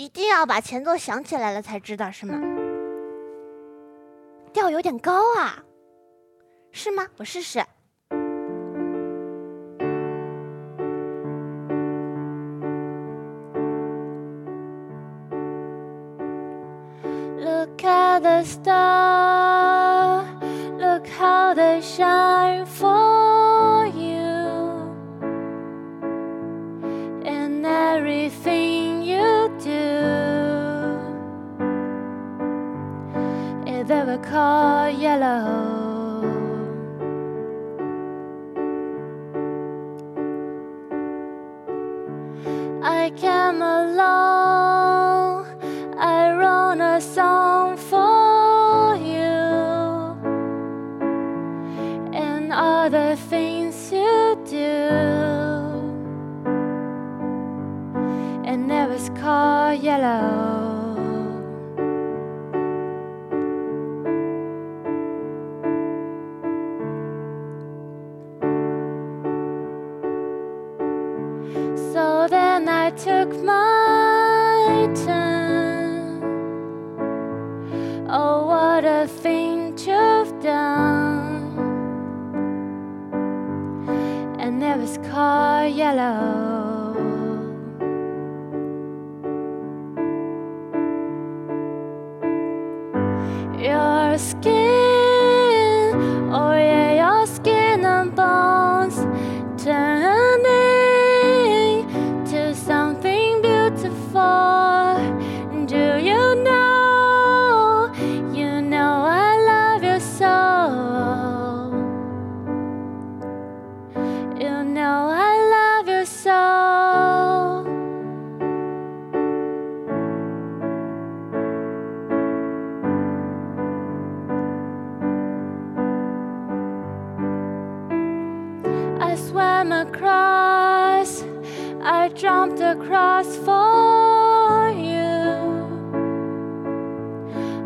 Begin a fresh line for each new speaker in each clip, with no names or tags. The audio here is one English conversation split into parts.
一定要把前奏想起来了才知道，是吗？调有点高啊，是吗？我试试。Look at the star, look how they shine for you. And everything they were called yellow. I took my turn. Oh, what a thing you've done. And it was called yellow. Your skin, I swam across, I jumped across for you.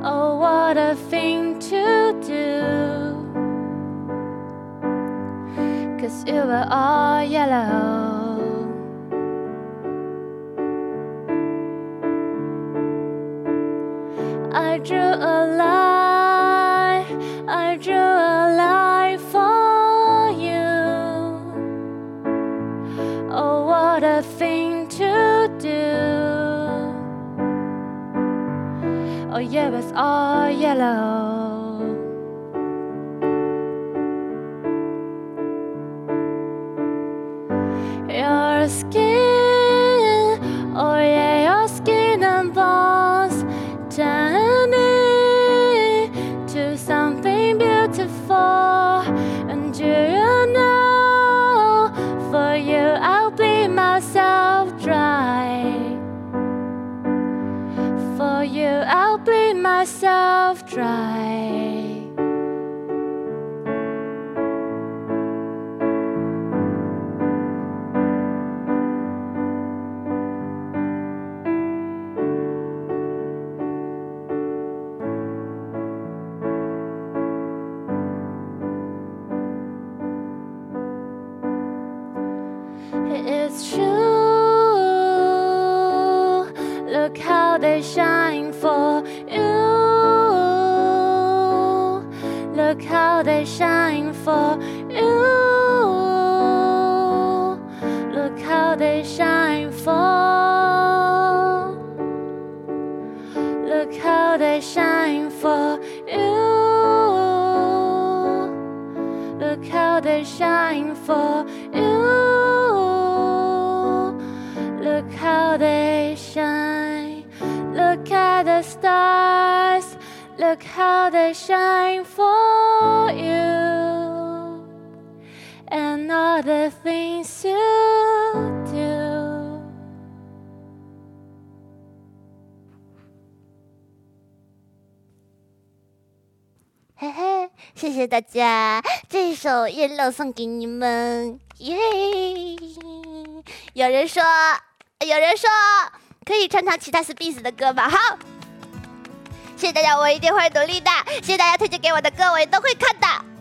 Oh, what a thing to do! Cause you were all yellow. I drew a what a thing to do! Oh, yeah, it's all yellow. Your skin, dry. It's true. Look how they shine Look how they shine for you. Look how they shine for. Look how they shine for you. Look how they shine for you. Look how they shine. Look at the stars. Look how they shine for you. And all the things you do. 嘿嘿，谢谢大家，这首《夜露》送给你们，耶！有人说，有人说可以唱唱其他 Space 的歌吗？好，谢谢大家，我一定会努力的。谢谢大家推荐给我的歌，我也都会看的。